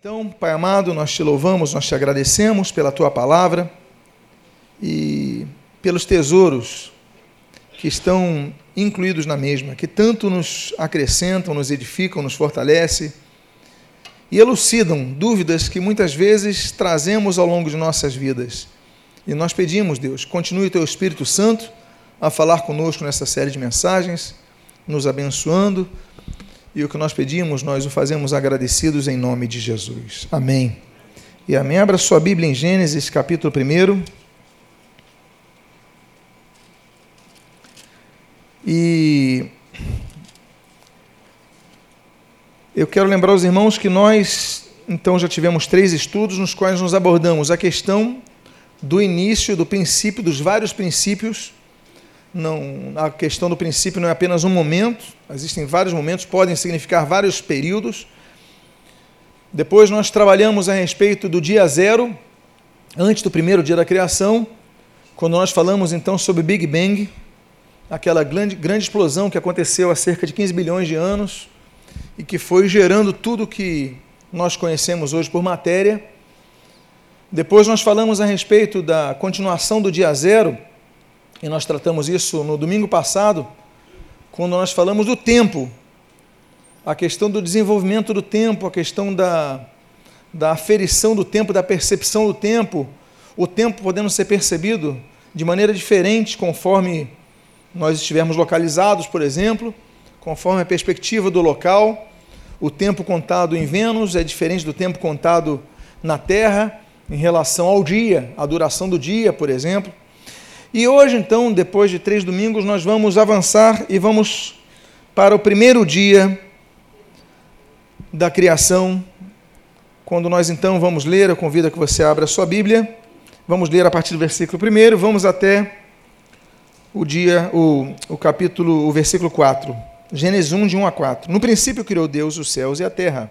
Então, Pai amado, nós te louvamos, nós te agradecemos pela tua palavra e pelos tesouros que estão incluídos na mesma, que tanto nos acrescentam, nos edificam, nos fortalecem e elucidam dúvidas que muitas vezes trazemos ao longo de nossas vidas. E nós pedimos, Deus, continue o teu Espírito Santo a falar conosco nessa série de mensagens, nos abençoando e o que nós pedimos, nós o fazemos agradecidos em nome de Jesus. Amém. E amém. Abra sua Bíblia em Gênesis, capítulo 1. E eu quero lembrar os irmãos que nós, então, já tivemos três estudos nos quais nos abordamos a questão do início, do princípio, dos vários princípios não, a questão do princípio não é apenas um momento, existem vários momentos, podem significar vários períodos. Depois nós trabalhamos a respeito do dia zero, antes do primeiro dia da criação, quando nós falamos então sobre Big Bang, aquela grande, grande explosão que aconteceu há cerca de 15 bilhões de anos e que foi gerando tudo que nós conhecemos hoje por matéria. Depois nós falamos a respeito da continuação do dia zero, e nós tratamos isso no domingo passado, quando nós falamos do tempo, a questão do desenvolvimento do tempo, a questão da, da aferição do tempo, da percepção do tempo, o tempo podendo ser percebido de maneira diferente conforme nós estivermos localizados, por exemplo, conforme a perspectiva do local. O tempo contado em Vênus é diferente do tempo contado na Terra em relação ao dia, a duração do dia, por exemplo. E hoje, então, depois de três domingos, nós vamos avançar e vamos para o primeiro dia da criação, quando nós então vamos ler, eu convido a que você abra a sua Bíblia, vamos ler a partir do versículo 1, vamos até o dia, o, o capítulo, o versículo 4, Gênesis 1, de 1 a 4. No princípio criou Deus os céus e a terra.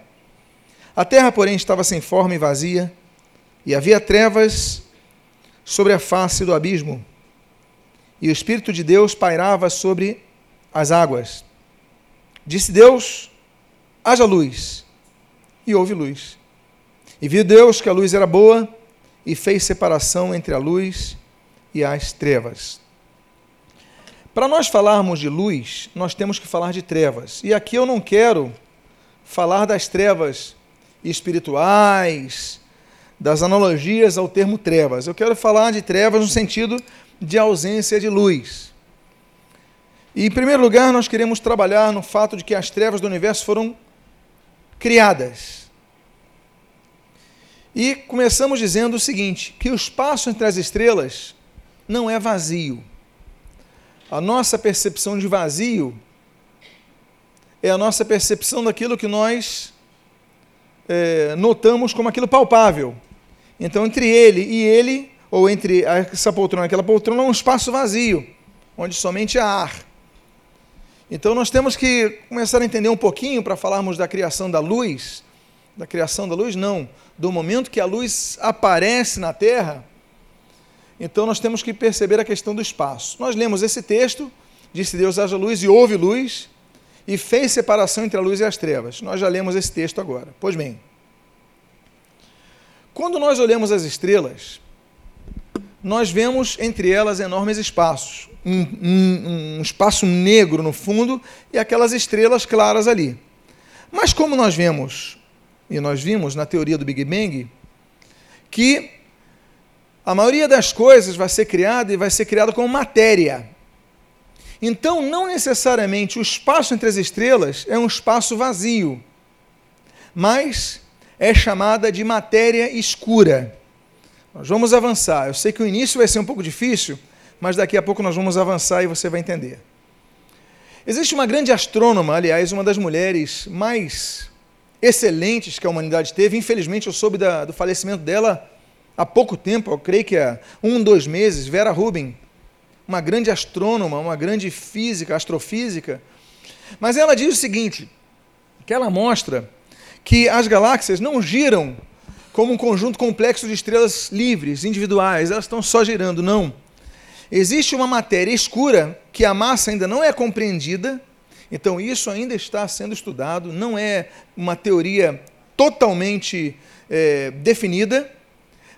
A terra, porém, estava sem forma e vazia, e havia trevas sobre a face do abismo e o Espírito de Deus pairava sobre as águas. Disse Deus: haja luz. E houve luz. E viu Deus que a luz era boa e fez separação entre a luz e as trevas. Para nós falarmos de luz, nós temos que falar de trevas. E aqui eu não quero falar das trevas espirituais, das analogias ao termo trevas. Eu quero falar de trevas no sentido de ausência de luz. E, em primeiro lugar, nós queremos trabalhar no fato de que as trevas do universo foram criadas. E começamos dizendo o seguinte: que o espaço entre as estrelas não é vazio. A nossa percepção de vazio é a nossa percepção daquilo que nós é, notamos como aquilo palpável. Então, entre ele e ele ou entre essa poltrona e aquela poltrona, um espaço vazio, onde somente há ar. Então nós temos que começar a entender um pouquinho para falarmos da criação da luz, da criação da luz, não, do momento que a luz aparece na Terra. Então nós temos que perceber a questão do espaço. Nós lemos esse texto, disse Deus haja luz e houve luz, e fez separação entre a luz e as trevas. Nós já lemos esse texto agora. Pois bem, quando nós olhamos as estrelas, nós vemos entre elas enormes espaços, um, um, um, espaço negro no fundo e aquelas estrelas claras ali. Mas como nós vemos, e nós vimos na teoria do Big Bang, que a maioria das coisas vai ser criada e vai ser criada como matéria. Então, não necessariamente o espaço entre as estrelas é um espaço vazio, mas é chamada de matéria escura. Nós vamos avançar. Eu sei que o início vai ser um pouco difícil, mas daqui a pouco nós vamos avançar e você vai entender. Existe uma grande astrônoma, aliás, uma das mulheres mais excelentes que a humanidade teve. Infelizmente, eu soube da, do falecimento dela há pouco tempo, eu creio que há um, dois meses, Vera Rubin, uma grande astrônoma, uma grande física, astrofísica. Mas ela diz o seguinte, que ela mostra que as galáxias não giram como um conjunto complexo de estrelas livres, individuais, elas estão só girando. Não. Existe uma matéria escura que a massa ainda não é compreendida, então isso ainda está sendo estudado, não é uma teoria totalmente é, definida,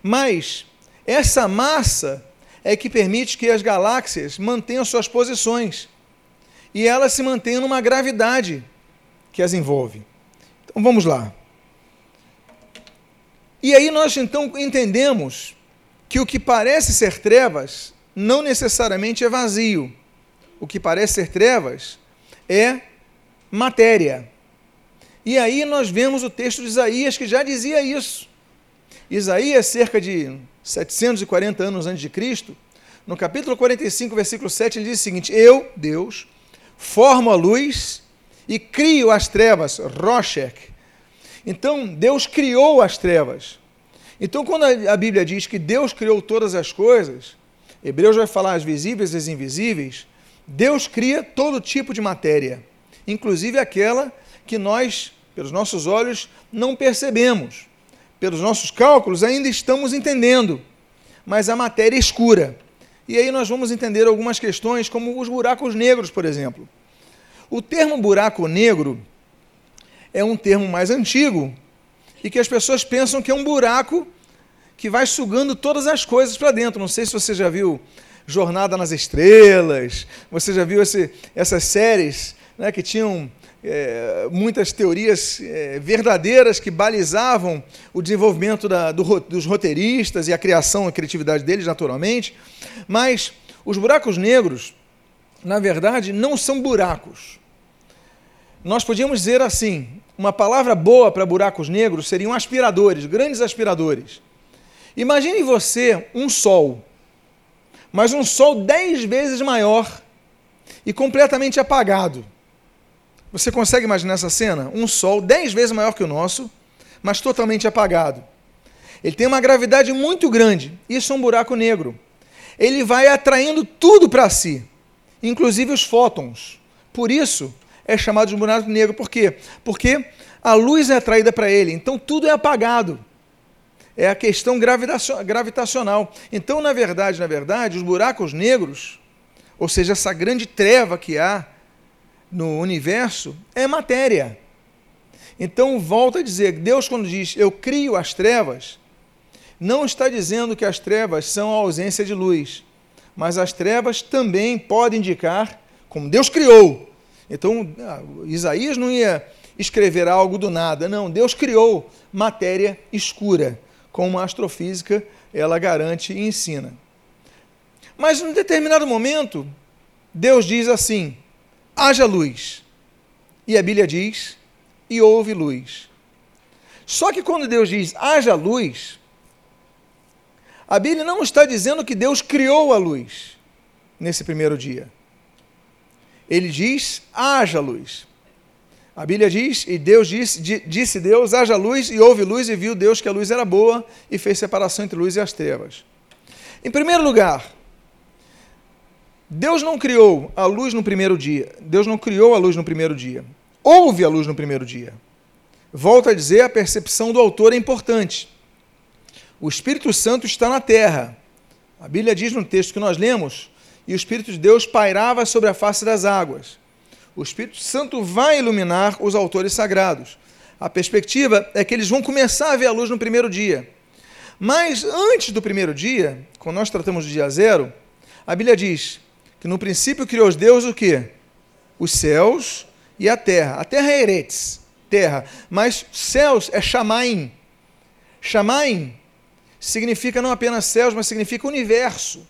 mas essa massa é que permite que as galáxias mantenham suas posições e elas se mantenham numa gravidade que as envolve. Então vamos lá. E aí nós então entendemos que o que parece ser trevas não necessariamente é vazio. O que parece ser trevas é matéria. E aí nós vemos o texto de Isaías que já dizia isso. Isaías, cerca de 740 anos antes de Cristo, no capítulo 45, versículo 7, ele diz o seguinte: Eu, Deus, formo a luz e crio as trevas, Roshek. Então, Deus criou as trevas. Então, quando a Bíblia diz que Deus criou todas as coisas, Hebreus vai falar as visíveis e as invisíveis, Deus cria todo tipo de matéria, inclusive aquela que nós, pelos nossos olhos, não percebemos. Pelos nossos cálculos, ainda estamos entendendo, mas a matéria é escura. E aí nós vamos entender algumas questões, como os buracos negros, por exemplo. O termo buraco negro é um termo mais antigo e que as pessoas pensam que é um buraco que vai sugando todas as coisas para dentro. Não sei se você já viu Jornada nas Estrelas, você já viu esse, essas séries né, que tinham é, muitas teorias é, verdadeiras que balizavam o desenvolvimento da, do, dos roteiristas e a criação e a criatividade deles, naturalmente. Mas os buracos negros, na verdade, não são buracos. Nós podíamos dizer assim: uma palavra boa para buracos negros seriam aspiradores, grandes aspiradores. Imagine você um sol, mas um sol dez vezes maior e completamente apagado. Você consegue imaginar essa cena? Um Sol dez vezes maior que o nosso, mas totalmente apagado. Ele tem uma gravidade muito grande. Isso é um buraco negro. Ele vai atraindo tudo para si, inclusive os fótons. Por isso é chamado de buraco negro. Por quê? Porque a luz é atraída para ele, então tudo é apagado. É a questão gravitacional. Então, na verdade, na verdade, os buracos negros, ou seja, essa grande treva que há no universo é matéria. Então, volta a dizer, Deus, quando diz eu crio as trevas, não está dizendo que as trevas são a ausência de luz, mas as trevas também podem indicar como Deus criou. Então, ah, Isaías não ia escrever algo do nada, não. Deus criou matéria escura, como a astrofísica ela garante e ensina. Mas, em determinado momento, Deus diz assim: haja luz. E a Bíblia diz, e houve luz. Só que quando Deus diz haja luz, a Bíblia não está dizendo que Deus criou a luz nesse primeiro dia. Ele diz haja luz. A Bíblia diz, e Deus disse, disse Deus, haja luz, e houve luz, e viu Deus que a luz era boa, e fez separação entre luz e as trevas. Em primeiro lugar, Deus não criou a luz no primeiro dia. Deus não criou a luz no primeiro dia. Houve a luz no primeiro dia. Volto a dizer, a percepção do autor é importante. O Espírito Santo está na terra. A Bíblia diz no texto que nós lemos, e o Espírito de Deus pairava sobre a face das águas. O Espírito Santo vai iluminar os autores sagrados. A perspectiva é que eles vão começar a ver a luz no primeiro dia. Mas antes do primeiro dia, quando nós tratamos do dia zero, a Bíblia diz: que no princípio criou os deuses o quê? Os céus e a terra. A terra é Eretes, terra, mas céus é Shamaim. Shamaim significa não apenas céus, mas significa universo.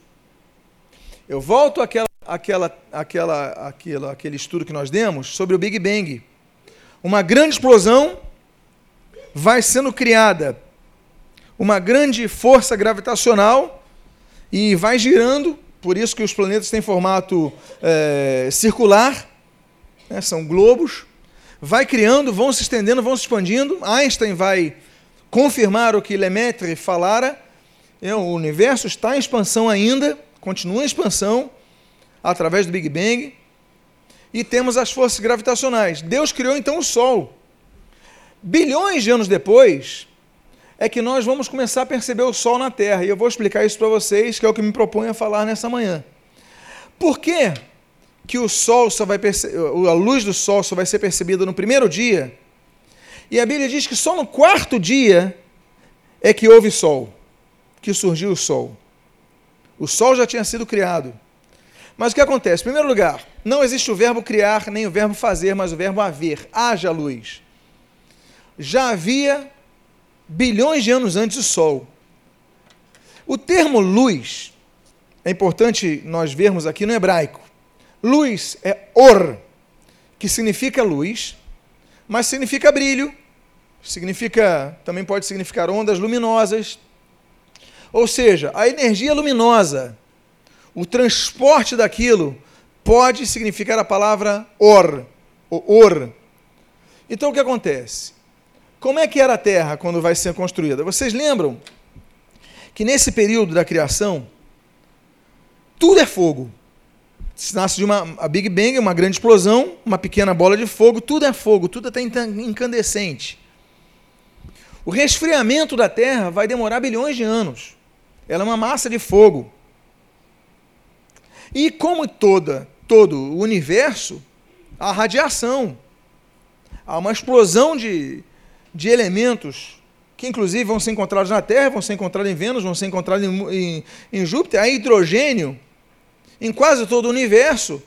Eu volto àquela, àquela, àquela, àquela, aquele estudo que nós demos sobre o Big Bang. Uma grande explosão vai sendo criada, uma grande força gravitacional e vai girando por isso que os planetas têm formato é, circular, né, são globos, vai criando, vão se estendendo, vão se expandindo. Einstein vai confirmar o que Lemaitre falara. É, o universo está em expansão ainda, continua em expansão através do Big Bang. E temos as forças gravitacionais. Deus criou então o Sol. Bilhões de anos depois, é que nós vamos começar a perceber o sol na Terra. E eu vou explicar isso para vocês, que é o que me proponho a falar nessa manhã. Por que, que o sol só vai a luz do sol só vai ser percebida no primeiro dia? E a Bíblia diz que só no quarto dia é que houve sol, que surgiu o sol. O sol já tinha sido criado. Mas o que acontece? Em primeiro lugar, não existe o verbo criar nem o verbo fazer, mas o verbo haver. Haja luz. Já havia bilhões de anos antes do sol. O termo luz é importante nós vermos aqui no hebraico. Luz é or, que significa luz, mas significa brilho, significa, também pode significar ondas luminosas. Ou seja, a energia luminosa, o transporte daquilo pode significar a palavra or, or. Então o que acontece? Como é que era a Terra quando vai ser construída? Vocês lembram que nesse período da criação tudo é fogo. Se nasce de uma Big Bang, uma grande explosão, uma pequena bola de fogo, tudo é fogo, tudo está incandescente. O resfriamento da Terra vai demorar bilhões de anos. Ela é uma massa de fogo. E como toda, todo o universo, há radiação. Há uma explosão de, de elementos que inclusive vão ser encontrados na Terra, vão ser encontrados em Vênus, vão ser encontrados em, em, em Júpiter. Há hidrogênio em quase todo o universo.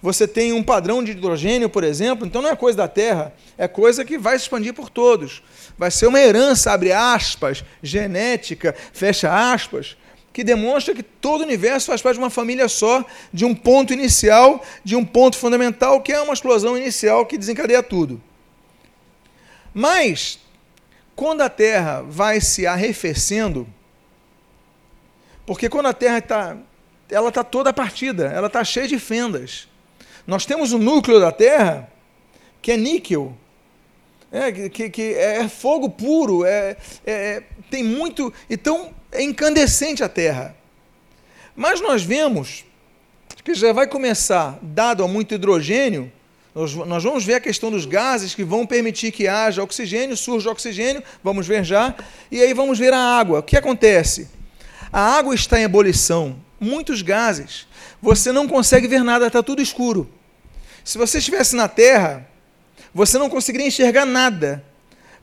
Você tem um padrão de hidrogênio, por exemplo, então não é coisa da Terra, é coisa que vai se expandir por todos. Vai ser uma herança, abre aspas, genética, fecha aspas, que demonstra que todo o universo faz parte de uma família só, de um ponto inicial, de um ponto fundamental, que é uma explosão inicial que desencadeia tudo. Mas, quando a Terra vai se arrefecendo, porque quando a Terra está ela está toda partida, ela está cheia de fendas. Nós temos o núcleo da Terra, que é níquel, é, que, que é fogo puro, é, é, tem muito. Então, é incandescente a Terra. Mas nós vemos que já vai começar, dado a muito hidrogênio, nós, nós vamos ver a questão dos gases que vão permitir que haja oxigênio, surja oxigênio, vamos ver já, e aí vamos ver a água. O que acontece? A água está em ebulição, muitos gases. Você não consegue ver nada, está tudo escuro. Se você estivesse na Terra, você não conseguiria enxergar nada.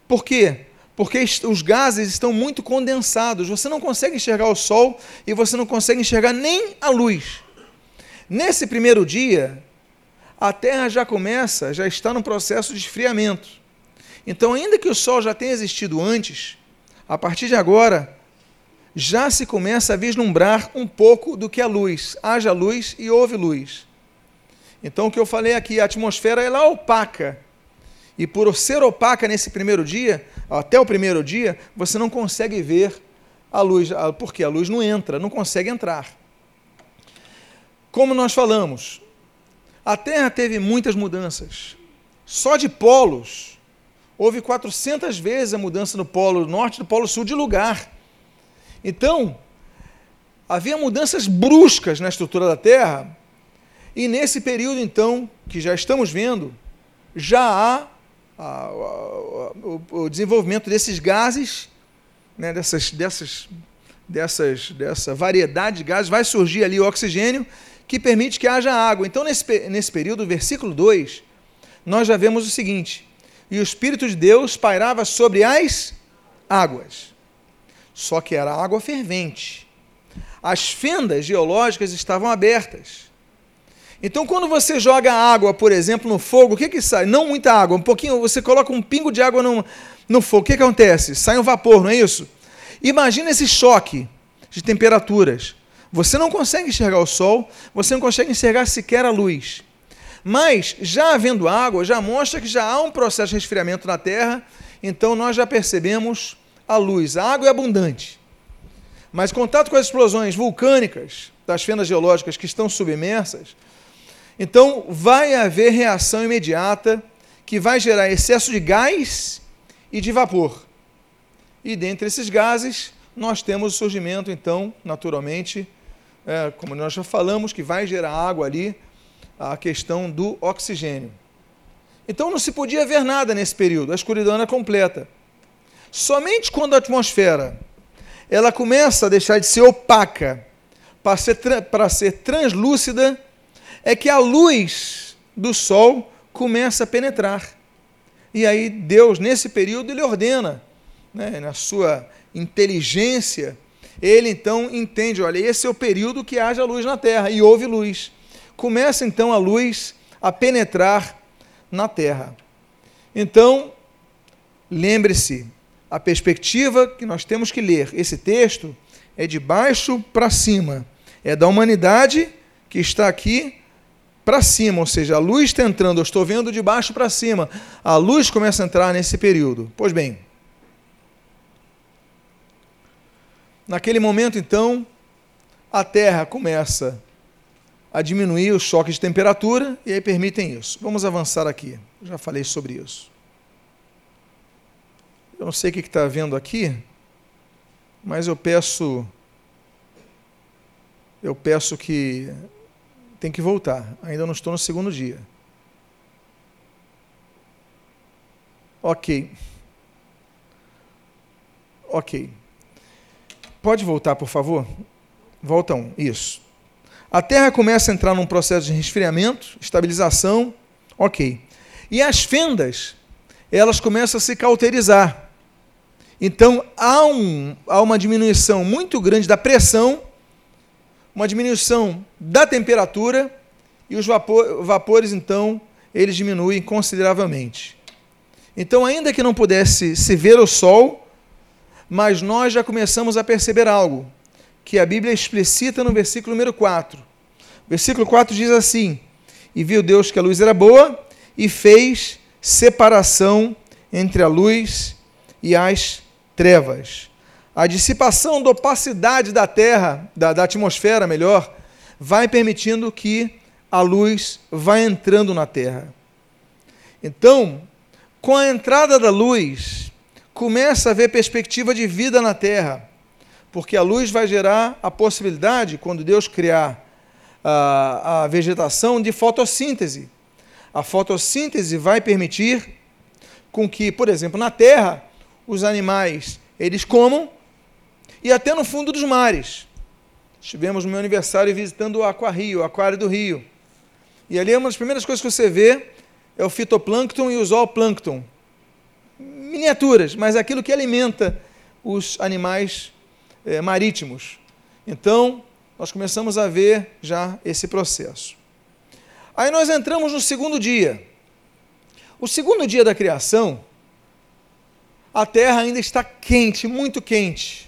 Por quê? Porque os gases estão muito condensados. Você não consegue enxergar o Sol e você não consegue enxergar nem a luz. Nesse primeiro dia, a Terra já começa, já está no processo de esfriamento. Então, ainda que o Sol já tenha existido antes, a partir de agora, já se começa a vislumbrar um pouco do que é luz. Haja luz e houve luz. Então, o que eu falei aqui, a atmosfera ela é opaca. E por ser opaca nesse primeiro dia, até o primeiro dia, você não consegue ver a luz, porque a luz não entra, não consegue entrar. Como nós falamos, a Terra teve muitas mudanças. Só de polos, houve 400 vezes a mudança no polo norte e do polo sul de lugar. Então, havia mudanças bruscas na estrutura da Terra, e nesse período, então, que já estamos vendo, já há a, a, o, o, desenvolvimento desses gases, né, dessas, dessas, dessas, dessa variedade de gases, vai surgir ali o oxigênio, que permite que haja água. Então, nesse, nesse período, versículo 2, nós já vemos o seguinte: E o Espírito de Deus pairava sobre as águas só que era água fervente. As fendas geológicas estavam abertas. Então, quando você joga água, por exemplo, no fogo, o que, que sai? Não muita água, um pouquinho, você coloca um pingo de água no, no fogo, o que, que acontece? Sai um vapor, não é isso? Imagina esse choque de temperaturas. Você não consegue enxergar o sol, você não consegue enxergar sequer a luz. Mas, já havendo água, já mostra que já há um processo de resfriamento na Terra, então nós já percebemos a luz. A água é abundante. Mas contato com as explosões vulcânicas das fendas geológicas que estão submersas, então vai haver reação imediata que vai gerar excesso de gás e de vapor. E dentre esses gases, nós temos o surgimento, então, naturalmente, é, como nós já falamos, que vai gerar água ali, a questão do oxigênio. Então não se podia ver nada nesse período, a escuridão era completa. Somente quando a atmosfera ela começa a deixar de ser opaca para ser, para ser translúcida, é que a luz do Sol começa a penetrar. E aí Deus, nesse período, ele ordena, né, na sua inteligência, ele então entende, olha, esse é o período que haja luz na terra, e houve luz. Começa então a luz a penetrar na terra. Então, lembre-se, a perspectiva que nós temos que ler esse texto é de baixo para cima, é da humanidade que está aqui para cima, ou seja, a luz está entrando, eu estou vendo de baixo para cima, a luz começa a entrar nesse período. Pois bem, naquele momento então, a Terra começa a diminuir o choque de temperatura e aí permitem isso. Vamos avançar aqui, já falei sobre isso. Eu não sei o que está vendo aqui, mas eu peço. Eu peço que. Tem que voltar. Ainda não estou no segundo dia. Ok. Ok. Pode voltar, por favor? Volta um. Isso. A Terra começa a entrar num processo de resfriamento, estabilização. Ok. E as fendas, elas começam a se cauterizar. Então há, um, há uma diminuição muito grande da pressão, uma diminuição da temperatura e os vapor, vapores, então, eles diminuem consideravelmente. Então, ainda que não pudesse se ver o sol, mas nós já começamos a perceber algo que a Bíblia explicita no versículo número 4. O versículo 4 diz assim: E viu Deus que a luz era boa e fez separação entre a luz e as trevas. A dissipação da opacidade da Terra, da, da atmosfera, melhor, vai permitindo que a luz vá entrando na Terra. Então, com a entrada da luz, começa a haver perspectiva de vida na Terra, porque a luz vai gerar a possibilidade, quando Deus criar a, a vegetação, de fotossíntese. A fotossíntese vai permitir com que, por exemplo, na Terra, os animais eles comam e até no fundo dos mares. Estivemos no meu aniversário visitando o Aquarrio, o Aquário do Rio. E ali uma das primeiras coisas que você vê é o fitoplâncton e o zooplâncton. Miniaturas, mas aquilo que alimenta os animais é, marítimos. Então, nós começamos a ver já esse processo. Aí nós entramos no segundo dia. O segundo dia da criação, a terra ainda está quente, muito quente.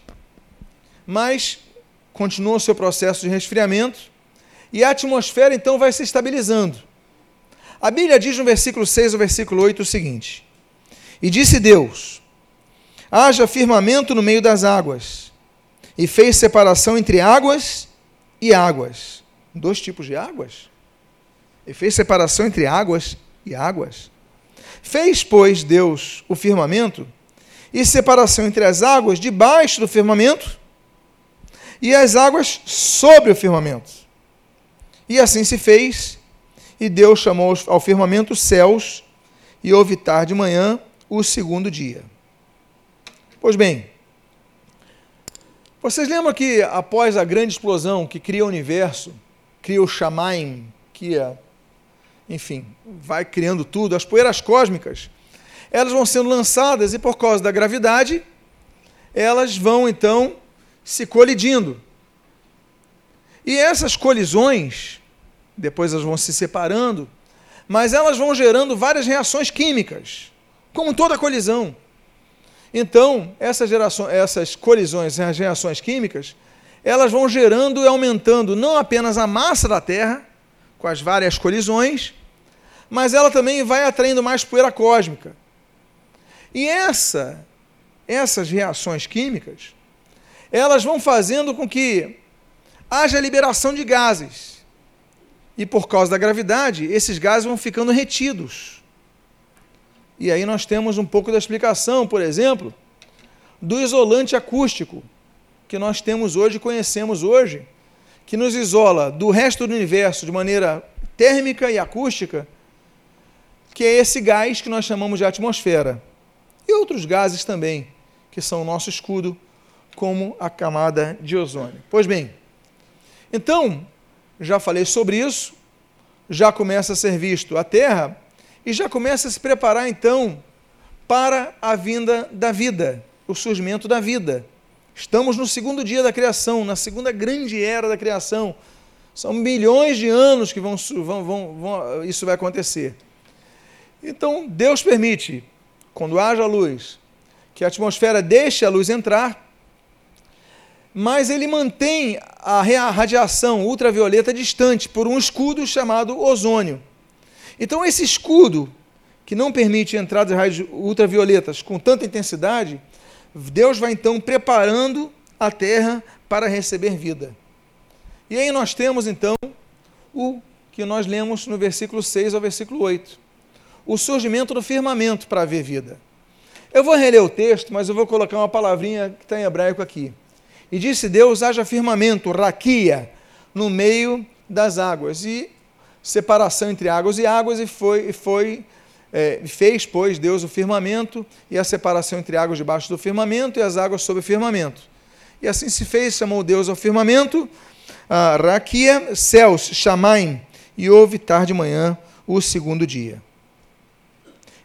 Mas continua o seu processo de resfriamento e a atmosfera então vai se estabilizando. A Bíblia diz no versículo 6 ao versículo 8 o seguinte: E disse Deus: Haja firmamento no meio das águas, e fez separação entre águas e águas. Dois tipos de águas? E fez separação entre águas e águas. Fez, pois, Deus o firmamento e separação entre as águas debaixo do firmamento e as águas sobre o firmamento. E assim se fez, e Deus chamou ao firmamento céus, e houve tarde de manhã o segundo dia. Pois bem, vocês lembram que após a grande explosão que cria o universo, cria o Shamaim, que, enfim, vai criando tudo, as poeiras cósmicas, elas vão sendo lançadas e, por causa da gravidade, elas vão então se colidindo. E essas colisões, depois elas vão se separando, mas elas vão gerando várias reações químicas, como toda colisão. Então, essas, gerações, essas colisões, reações químicas, elas vão gerando e aumentando não apenas a massa da Terra, com as várias colisões, mas ela também vai atraindo mais poeira cósmica. E essa, essas reações químicas, elas vão fazendo com que haja liberação de gases. E por causa da gravidade, esses gases vão ficando retidos. E aí nós temos um pouco da explicação, por exemplo, do isolante acústico que nós temos hoje, conhecemos hoje, que nos isola do resto do universo de maneira térmica e acústica, que é esse gás que nós chamamos de atmosfera e outros gases também, que são o nosso escudo, como a camada de ozônio. Pois bem, então, já falei sobre isso, já começa a ser visto a Terra e já começa a se preparar então para a vinda da vida, o surgimento da vida. Estamos no segundo dia da criação, na segunda grande era da criação. São milhões de anos que vão, vão, vão, vão isso vai acontecer. Então, Deus permite, quando haja luz, que a atmosfera deixe a luz entrar, mas ele mantém a radiação ultravioleta distante por um escudo chamado ozônio. Então, esse escudo, que não permite entrada de raios ultravioletas com tanta intensidade, Deus vai então preparando a terra para receber vida. E aí nós temos então o que nós lemos no versículo 6 ao versículo 8. O surgimento do firmamento para haver vida. Eu vou reler o texto, mas eu vou colocar uma palavrinha que está em hebraico aqui. E disse Deus: haja firmamento, raquia, no meio das águas. E separação entre águas e águas, e foi, e foi é, fez, pois, Deus o firmamento e a separação entre águas debaixo do firmamento e as águas sob o firmamento. E assim se fez, chamou Deus ao firmamento, a Raquia, céus, Shamaim, e houve tarde de manhã o segundo dia.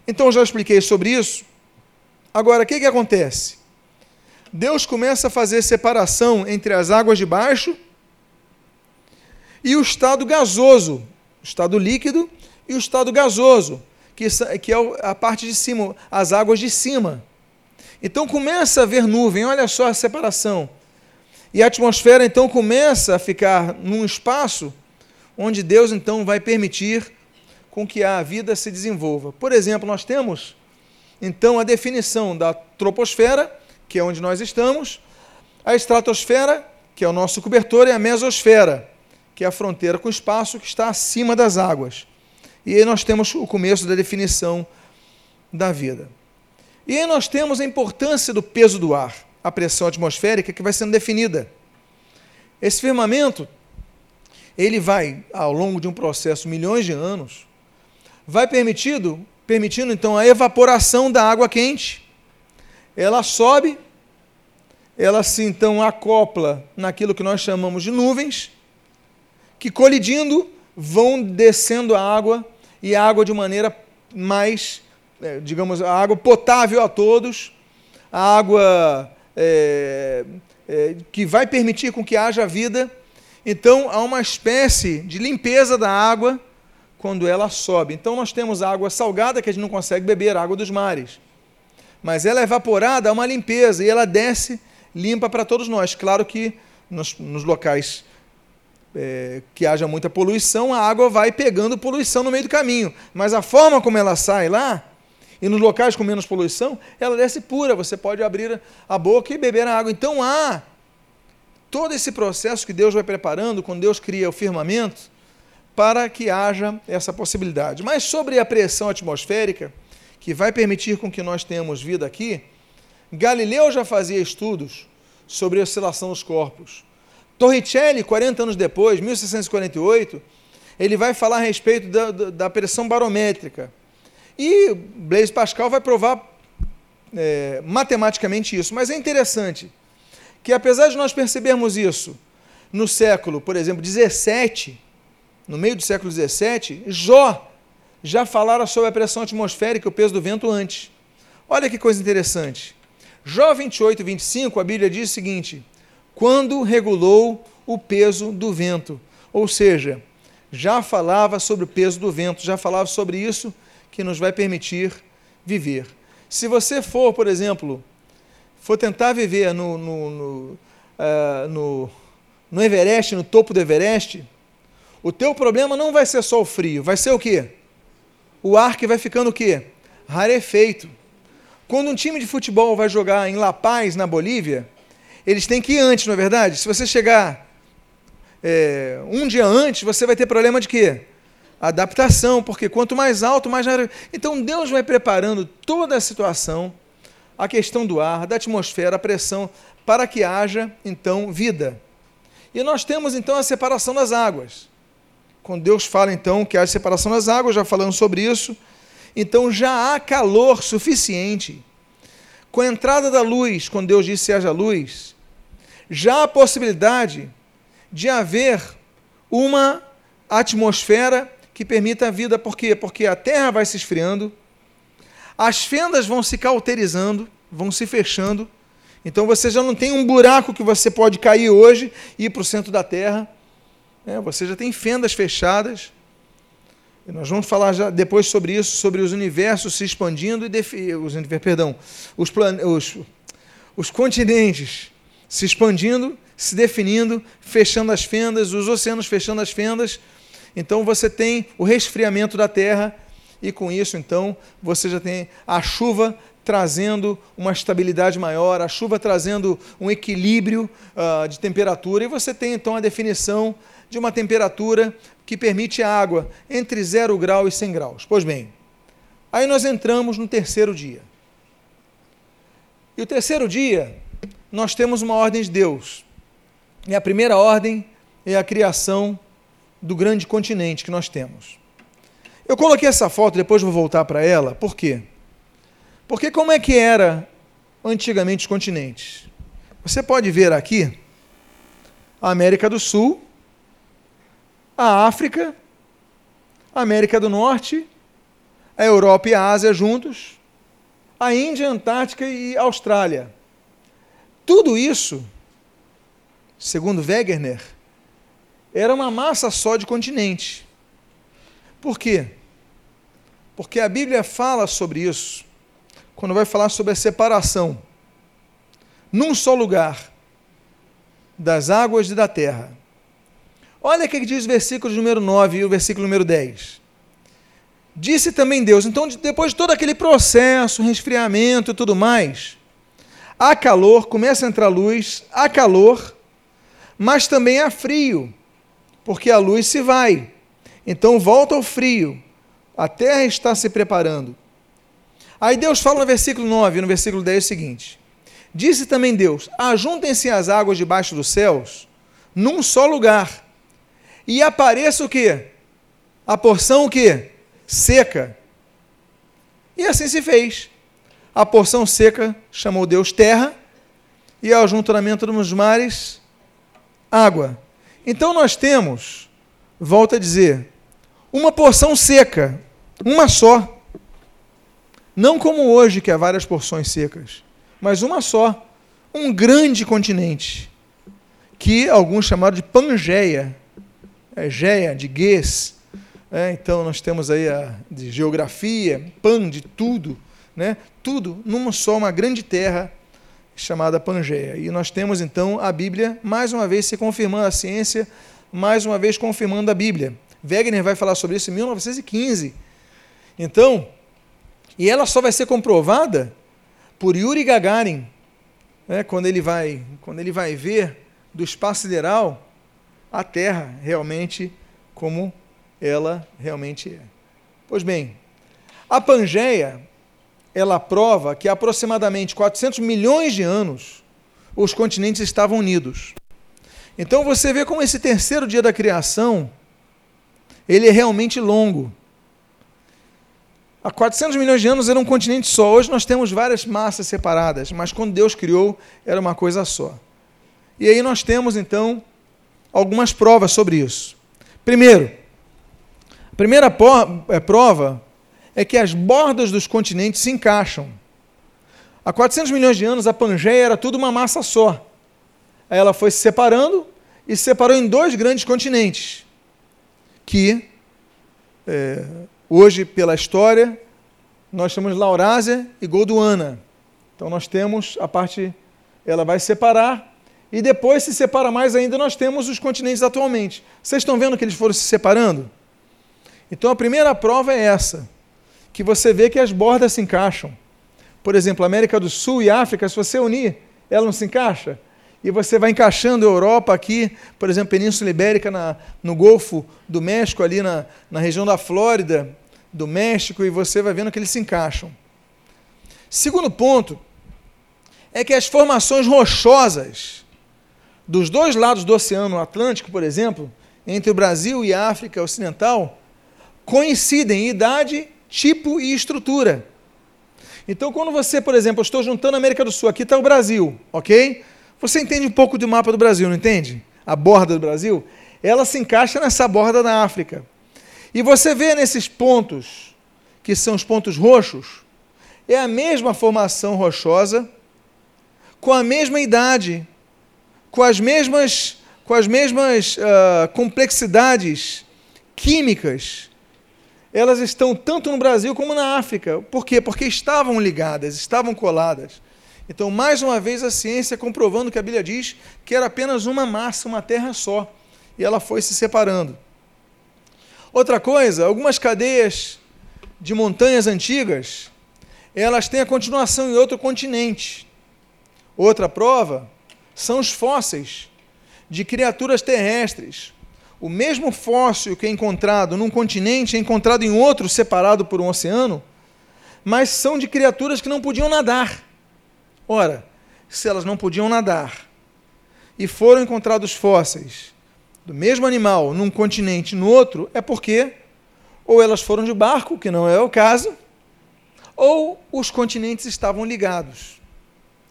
Então já expliquei sobre isso. Agora, o que, que acontece? Deus começa a fazer separação entre as águas de baixo e o estado gasoso, o estado líquido e o estado gasoso, que, que é a parte de cima, as águas de cima. Então começa a haver nuvem, olha só a separação. E a atmosfera então começa a ficar num espaço onde Deus então vai permitir com que a vida se desenvolva. Por exemplo, nós temos então a definição da troposfera, que é onde nós estamos, a estratosfera, que é o nosso cobertor, e a mesosfera, que é a fronteira com o espaço que está acima das águas. E aí nós temos o começo da definição da vida. E aí nós temos a importância do peso do ar, a pressão atmosférica que vai sendo definida. Esse firmamento, ele vai, ao longo de um processo, milhões de anos, vai permitido, permitindo então a evaporação da água quente. Ela sobe, ela se então acopla naquilo que nós chamamos de nuvens, que colidindo vão descendo a água e a água de maneira mais, é, digamos, a água potável a todos, a água é, é, que vai permitir com que haja vida. Então há uma espécie de limpeza da água quando ela sobe. Então nós temos a água salgada que a gente não consegue beber, a água dos mares. Mas ela é evaporada, há uma limpeza e ela desce limpa para todos nós. Claro que nos, nos locais é, que haja muita poluição, a água vai pegando poluição no meio do caminho. Mas a forma como ela sai lá, e nos locais com menos poluição, ela desce pura. Você pode abrir a boca e beber a água. Então há todo esse processo que Deus vai preparando quando Deus cria o firmamento para que haja essa possibilidade. Mas sobre a pressão atmosférica, que vai permitir com que nós tenhamos vida aqui, Galileu já fazia estudos sobre a oscilação dos corpos. Torricelli, 40 anos depois, 1648, ele vai falar a respeito da, da pressão barométrica. E Blaise Pascal vai provar é, matematicamente isso. Mas é interessante que, apesar de nós percebermos isso no século, por exemplo, 17, no meio do século 17, Jó já falara sobre a pressão atmosférica e o peso do vento antes. Olha que coisa interessante. Jó 28, 25, a Bíblia diz o seguinte: quando regulou o peso do vento. Ou seja, já falava sobre o peso do vento, já falava sobre isso que nos vai permitir viver. Se você for, por exemplo, for tentar viver no, no, no, uh, no, no Everest, no topo do Everest, o teu problema não vai ser só o frio, vai ser o quê? O ar que vai ficando o quê? Rarefeito. Quando um time de futebol vai jogar em La Paz, na Bolívia, eles têm que ir antes, não é verdade? Se você chegar é, um dia antes, você vai ter problema de quê? Adaptação, porque quanto mais alto, mais. Então Deus vai preparando toda a situação, a questão do ar, da atmosfera, a pressão, para que haja então vida. E nós temos então a separação das águas. Quando Deus fala então que há separação das águas, já falando sobre isso, então já há calor suficiente. Com a entrada da luz, quando Deus disse haja luz, já a possibilidade de haver uma atmosfera que permita a vida. Por quê? Porque a Terra vai se esfriando, as fendas vão se cauterizando, vão se fechando. Então você já não tem um buraco que você pode cair hoje e ir para o centro da Terra. É, você já tem fendas fechadas. E nós vamos falar já depois sobre isso, sobre os universos se expandindo e os perdão, os, plan, os, os continentes se expandindo, se definindo, fechando as fendas, os oceanos fechando as fendas. Então você tem o resfriamento da Terra e com isso então você já tem a chuva trazendo uma estabilidade maior, a chuva trazendo um equilíbrio uh, de temperatura, e você tem então a definição de uma temperatura que permite água entre 0 grau e 100 graus. Pois bem, aí nós entramos no terceiro dia. E o terceiro dia, nós temos uma ordem de Deus. E a primeira ordem é a criação do grande continente que nós temos. Eu coloquei essa foto, depois vou voltar para ela, por quê? Porque como é que era antigamente os continentes? Você pode ver aqui a América do Sul, a África, a América do Norte, a Europa e a Ásia juntos, a Índia, Antártica e Austrália. Tudo isso, segundo Wegener, era uma massa só de continente. Por quê? Porque a Bíblia fala sobre isso quando vai falar sobre a separação num só lugar das águas e da terra. Olha o que diz o versículo número 9 e o versículo número 10. Disse também Deus, então depois de todo aquele processo, resfriamento e tudo mais, há calor, começa a entrar luz, há calor, mas também há frio, porque a luz se vai. Então volta ao frio, a terra está se preparando. Aí Deus fala no versículo 9, no versículo 10 o seguinte: Disse também Deus: Ajuntem-se as águas debaixo dos céus num só lugar, e apareça o que? A porção o que? Seca. E assim se fez. A porção seca chamou Deus terra, e ao juntamento dos mares, água. Então nós temos, volta a dizer, uma porção seca, uma só. Não como hoje, que há várias porções secas, mas uma só. Um grande continente, que alguns chamaram de Pangeia, é Geia, de Gues. É, então nós temos aí a de geografia, pan de tudo, né? tudo numa só, uma grande terra chamada Pangeia. E nós temos então a Bíblia, mais uma vez se confirmando a ciência, mais uma vez confirmando a Bíblia. Wegener vai falar sobre isso em 1915. Então, e ela só vai ser comprovada por Yuri Gagarin, né, quando, ele vai, quando ele vai ver do espaço sideral a Terra realmente como ela realmente é. Pois bem, a Pangeia, ela prova que aproximadamente 400 milhões de anos os continentes estavam unidos. Então você vê como esse terceiro dia da criação, ele é realmente longo. Há 400 milhões de anos era um continente só. Hoje nós temos várias massas separadas, mas quando Deus criou, era uma coisa só. E aí nós temos, então, algumas provas sobre isso. Primeiro, a primeira é, prova é que as bordas dos continentes se encaixam. Há 400 milhões de anos, a Pangeia era tudo uma massa só. Aí ela foi se separando e se separou em dois grandes continentes, que é, Hoje, pela história, nós temos Laurásia e Golduana. Então nós temos a parte, ela vai separar, e depois se separa mais ainda, nós temos os continentes atualmente. Vocês estão vendo que eles foram se separando? Então a primeira prova é essa, que você vê que as bordas se encaixam. Por exemplo, América do Sul e África, se você unir, ela não se encaixa? E você vai encaixando a Europa aqui, por exemplo, Península Ibérica na, no Golfo do México, ali na, na região da Flórida, do México e você vai vendo que eles se encaixam. Segundo ponto é que as formações rochosas dos dois lados do Oceano Atlântico, por exemplo, entre o Brasil e a África Ocidental, coincidem em idade, tipo e estrutura. Então, quando você, por exemplo, eu estou juntando a América do Sul, aqui está o Brasil, ok? Você entende um pouco do mapa do Brasil, não entende? A borda do Brasil, ela se encaixa nessa borda da África. E você vê nesses pontos, que são os pontos roxos, é a mesma formação rochosa, com a mesma idade, com as mesmas, com as mesmas uh, complexidades químicas. Elas estão tanto no Brasil como na África. Por quê? Porque estavam ligadas, estavam coladas. Então, mais uma vez, a ciência comprovando que a Bíblia diz que era apenas uma massa, uma terra só. E ela foi se separando. Outra coisa, algumas cadeias de montanhas antigas, elas têm a continuação em outro continente. Outra prova são os fósseis de criaturas terrestres. O mesmo fóssil que é encontrado num continente é encontrado em outro separado por um oceano, mas são de criaturas que não podiam nadar. Ora, se elas não podiam nadar e foram encontrados fósseis do mesmo animal num continente e no outro, é porque ou elas foram de barco, que não é o caso, ou os continentes estavam ligados.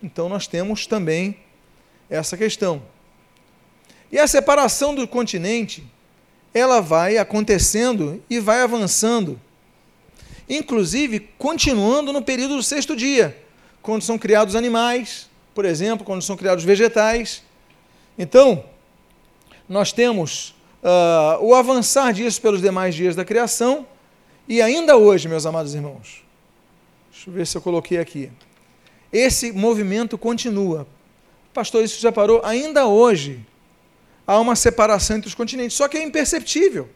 Então nós temos também essa questão. E a separação do continente, ela vai acontecendo e vai avançando, inclusive continuando no período do sexto dia, quando são criados animais, por exemplo, quando são criados vegetais. Então, nós temos uh, o avançar disso pelos demais dias da criação, e ainda hoje, meus amados irmãos, deixa eu ver se eu coloquei aqui, esse movimento continua. Pastor, isso já parou? Ainda hoje há uma separação entre os continentes, só que é imperceptível.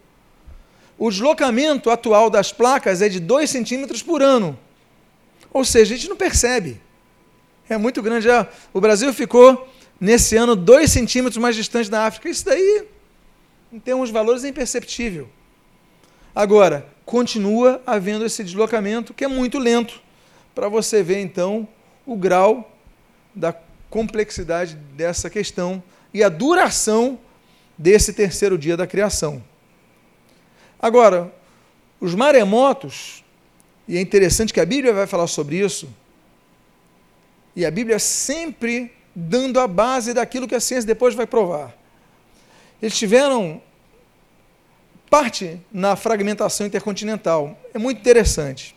O deslocamento atual das placas é de 2 centímetros por ano. Ou seja, a gente não percebe. É muito grande. Já, o Brasil ficou, nesse ano, 2 centímetros mais distante da África. Isso daí em termos de valores é imperceptível. Agora, continua havendo esse deslocamento que é muito lento, para você ver então o grau da complexidade dessa questão e a duração desse terceiro dia da criação. Agora, os maremotos, e é interessante que a Bíblia vai falar sobre isso, e a Bíblia sempre dando a base daquilo que a ciência depois vai provar. Eles tiveram parte na fragmentação intercontinental. É muito interessante.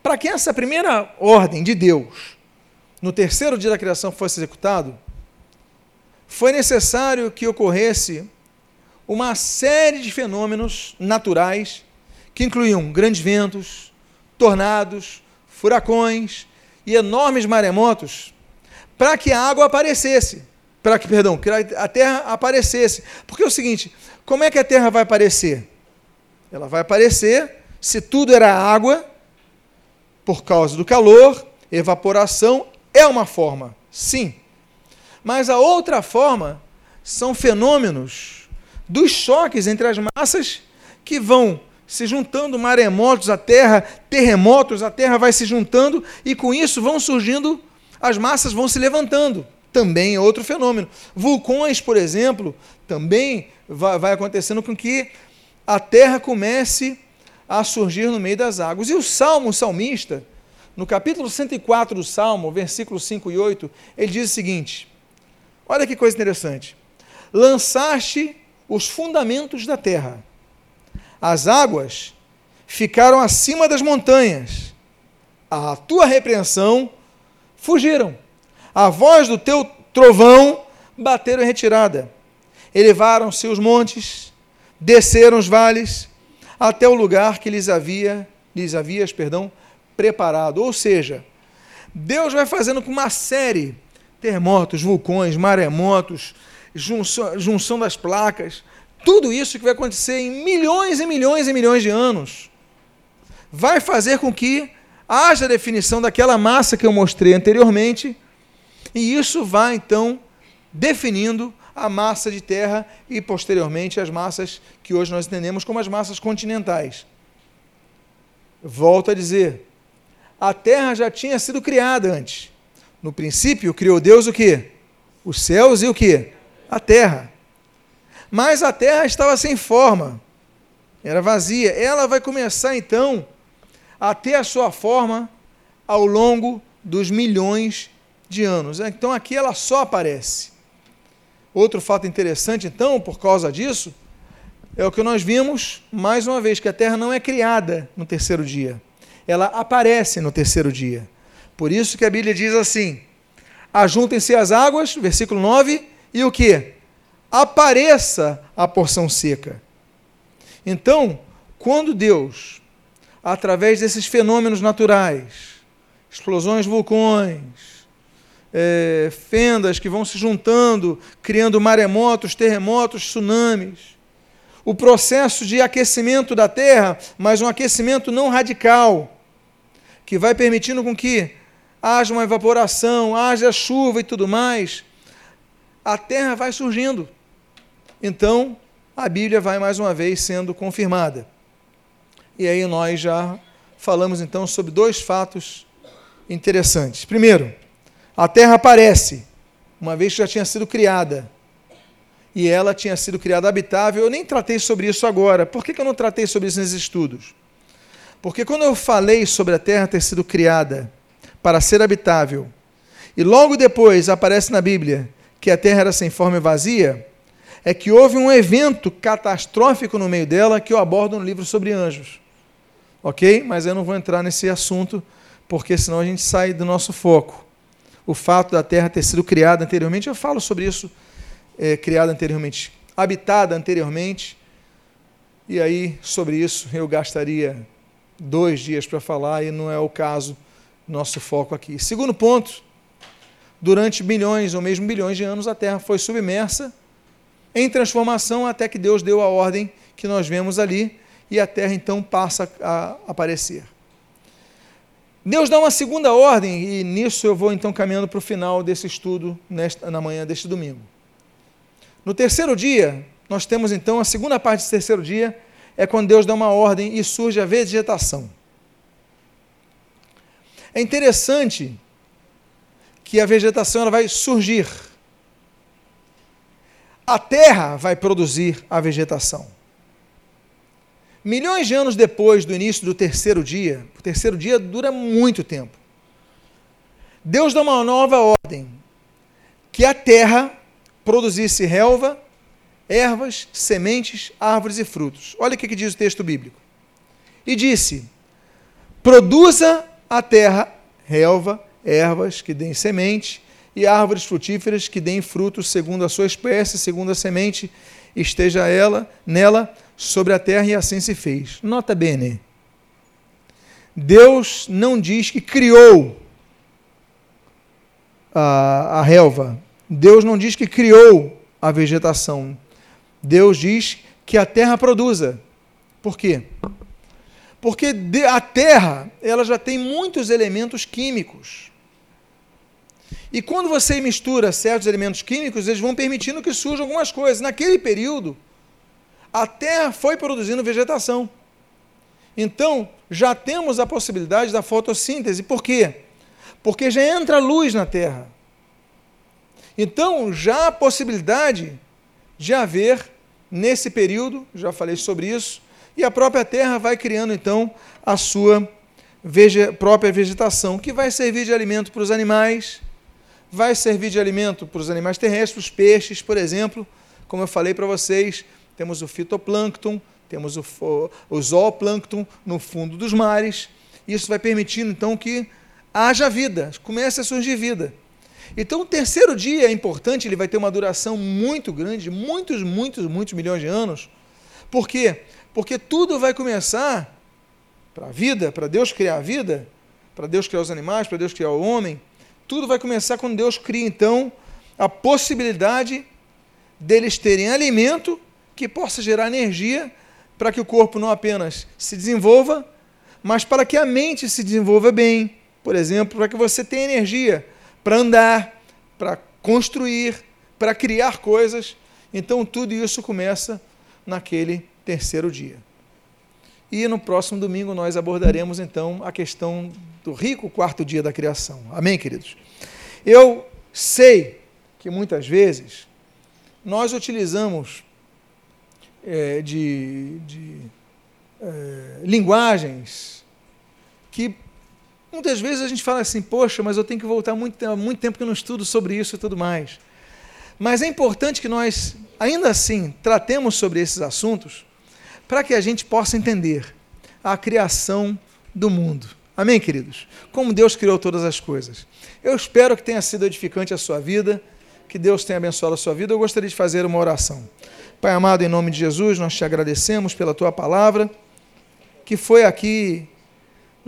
Para que essa primeira ordem de Deus, no terceiro dia da criação, fosse executado, foi necessário que ocorresse uma série de fenômenos naturais que incluíam grandes ventos, tornados, furacões e enormes maremotos, para que a água aparecesse para que, perdão, que a terra aparecesse. Porque é o seguinte, como é que a terra vai aparecer? Ela vai aparecer se tudo era água, por causa do calor, evaporação é uma forma, sim. Mas a outra forma são fenômenos dos choques entre as massas que vão se juntando maremotos à terra, terremotos, a terra vai se juntando e com isso vão surgindo, as massas vão se levantando também é outro fenômeno. Vulcões, por exemplo, também vai, acontecendo com que a terra comece a surgir no meio das águas. E o Salmo, o salmista, no capítulo 104 do Salmo, versículos 5 e 8, ele diz o seguinte: olha que coisa interessante. Lançaste os fundamentos da terra, as águas ficaram acima das montanhas, a tua repreensão fugiram a voz do teu trovão bateram em retirada. Elevaram-se os montes, desceram os vales, até o lugar que lhes havia, lhes havias, perdão, preparado. Ou seja, Deus vai fazendo com uma série terremotos, vulcões, maremotos, junção, junção das placas, tudo isso que vai acontecer em milhões e milhões e milhões de anos, vai fazer com que haja definição daquela massa que eu mostrei anteriormente e isso vai então definindo a massa de terra e posteriormente as massas que hoje nós entendemos como as massas continentais. Volto a dizer, a terra já tinha sido criada antes. No princípio criou Deus o quê? Os céus e o quê? A terra. Mas a terra estava sem forma. Era vazia. Ela vai começar então a ter a sua forma ao longo dos milhões de anos. Então aqui ela só aparece. Outro fato interessante, então, por causa disso, é o que nós vimos mais uma vez, que a terra não é criada no terceiro dia. Ela aparece no terceiro dia. Por isso que a Bíblia diz assim: ajuntem-se as águas, versículo 9, e o que? Apareça a porção seca. Então, quando Deus, através desses fenômenos naturais, explosões, vulcões, é, fendas que vão se juntando, criando maremotos, terremotos, tsunamis, o processo de aquecimento da Terra, mas um aquecimento não radical, que vai permitindo com que haja uma evaporação, haja chuva e tudo mais, a Terra vai surgindo. Então, a Bíblia vai mais uma vez sendo confirmada. E aí nós já falamos então sobre dois fatos interessantes. Primeiro, a Terra aparece, uma vez que já tinha sido criada. E ela tinha sido criada habitável. Eu nem tratei sobre isso agora. Por que, eu não tratei sobre isso nesses estudos? Porque quando eu falei sobre a Terra ter sido criada para ser habitável, e logo depois aparece na Bíblia que a Terra era sem forma e vazia, é que houve um evento catastrófico no meio dela que eu abordo no livro sobre anjos. Ok? Mas eu não vou entrar nesse assunto, porque senão a gente sai do nosso foco. O fato da Terra ter sido criada anteriormente, eu falo sobre isso, é, criada anteriormente, habitada anteriormente, e aí sobre isso eu gastaria dois dias para falar e não é o caso, nosso foco aqui. Segundo ponto, durante milhões ou mesmo bilhões de anos a Terra foi submersa em transformação até que Deus deu a ordem que nós vemos ali e a terra então passa a aparecer. Deus dá uma segunda ordem e nisso eu vou então caminhando para o final desse estudo nesta, na manhã deste domingo. No terceiro dia, nós temos então a segunda parte desse terceiro dia, é quando Deus dá uma ordem e surge a vegetação. É interessante que a vegetação ela vai surgir a terra vai produzir a vegetação. Milhões de anos depois do início do terceiro dia, o terceiro dia dura muito tempo. Deus dá uma nova ordem: que a terra produzisse relva, ervas, sementes, árvores e frutos. Olha o que diz o texto bíblico. E disse: produza a terra relva, ervas que deem semente, e árvores frutíferas que deem frutos segundo a sua espécie, segundo a semente, esteja ela nela sobre a terra, e assim se fez. Nota bene. Deus não diz que criou a, a relva. Deus não diz que criou a vegetação. Deus diz que a terra produza. Por quê? Porque a terra ela já tem muitos elementos químicos. E quando você mistura certos elementos químicos, eles vão permitindo que surjam algumas coisas. Naquele período, a Terra foi produzindo vegetação. Então, já temos a possibilidade da fotossíntese. Por quê? Porque já entra luz na Terra. Então, já há a possibilidade de haver, nesse período, já falei sobre isso, e a própria Terra vai criando, então, a sua própria vegetação, que vai servir de alimento para os animais, vai servir de alimento para os animais terrestres, os peixes, por exemplo. Como eu falei para vocês, temos o fitoplâncton, temos o, o zooplâncton no fundo dos mares. Isso vai permitindo, então, que haja vida, comece a surgir vida. Então, o terceiro dia é importante, ele vai ter uma duração muito grande, muitos, muitos, muitos milhões de anos. Por quê? Porque tudo vai começar para a vida, para Deus criar a vida, para Deus criar os animais, para Deus criar o homem, tudo vai começar quando Deus cria, então, a possibilidade deles terem alimento que possa gerar energia para que o corpo não apenas se desenvolva, mas para que a mente se desenvolva bem. Por exemplo, para que você tenha energia para andar, para construir, para criar coisas. Então, tudo isso começa naquele terceiro dia. E no próximo domingo nós abordaremos então a questão do rico quarto dia da criação. Amém, queridos? Eu sei que muitas vezes nós utilizamos é, de, de é, linguagens que muitas vezes a gente fala assim, poxa, mas eu tenho que voltar muito tempo, muito tempo que eu não estudo sobre isso e tudo mais. Mas é importante que nós, ainda assim, tratemos sobre esses assuntos para que a gente possa entender a criação do mundo. Amém, queridos? Como Deus criou todas as coisas. Eu espero que tenha sido edificante a sua vida, que Deus tenha abençoado a sua vida. Eu gostaria de fazer uma oração. Pai amado, em nome de Jesus, nós te agradecemos pela tua palavra, que foi aqui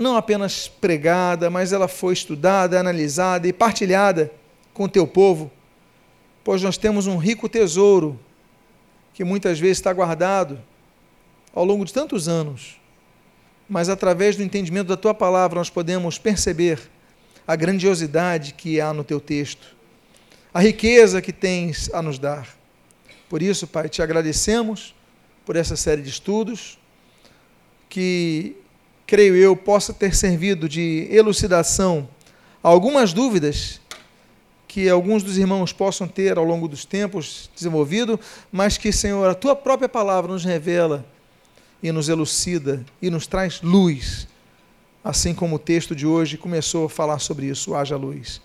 não apenas pregada, mas ela foi estudada, analisada e partilhada com o teu povo, pois nós temos um rico tesouro que muitas vezes está guardado ao longo de tantos anos mas através do entendimento da tua palavra nós podemos perceber a grandiosidade que há no teu texto, a riqueza que tens a nos dar. Por isso, Pai, te agradecemos por essa série de estudos, que, creio eu, possa ter servido de elucidação a algumas dúvidas que alguns dos irmãos possam ter ao longo dos tempos desenvolvido, mas que, Senhor, a tua própria palavra nos revela e nos elucida e nos traz luz, assim como o texto de hoje começou a falar sobre isso. Haja luz.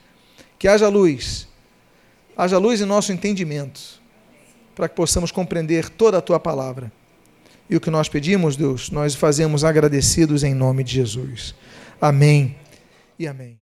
Que haja luz, haja luz em nosso entendimento, para que possamos compreender toda a tua palavra. E o que nós pedimos, Deus, nós fazemos agradecidos em nome de Jesus. Amém e amém.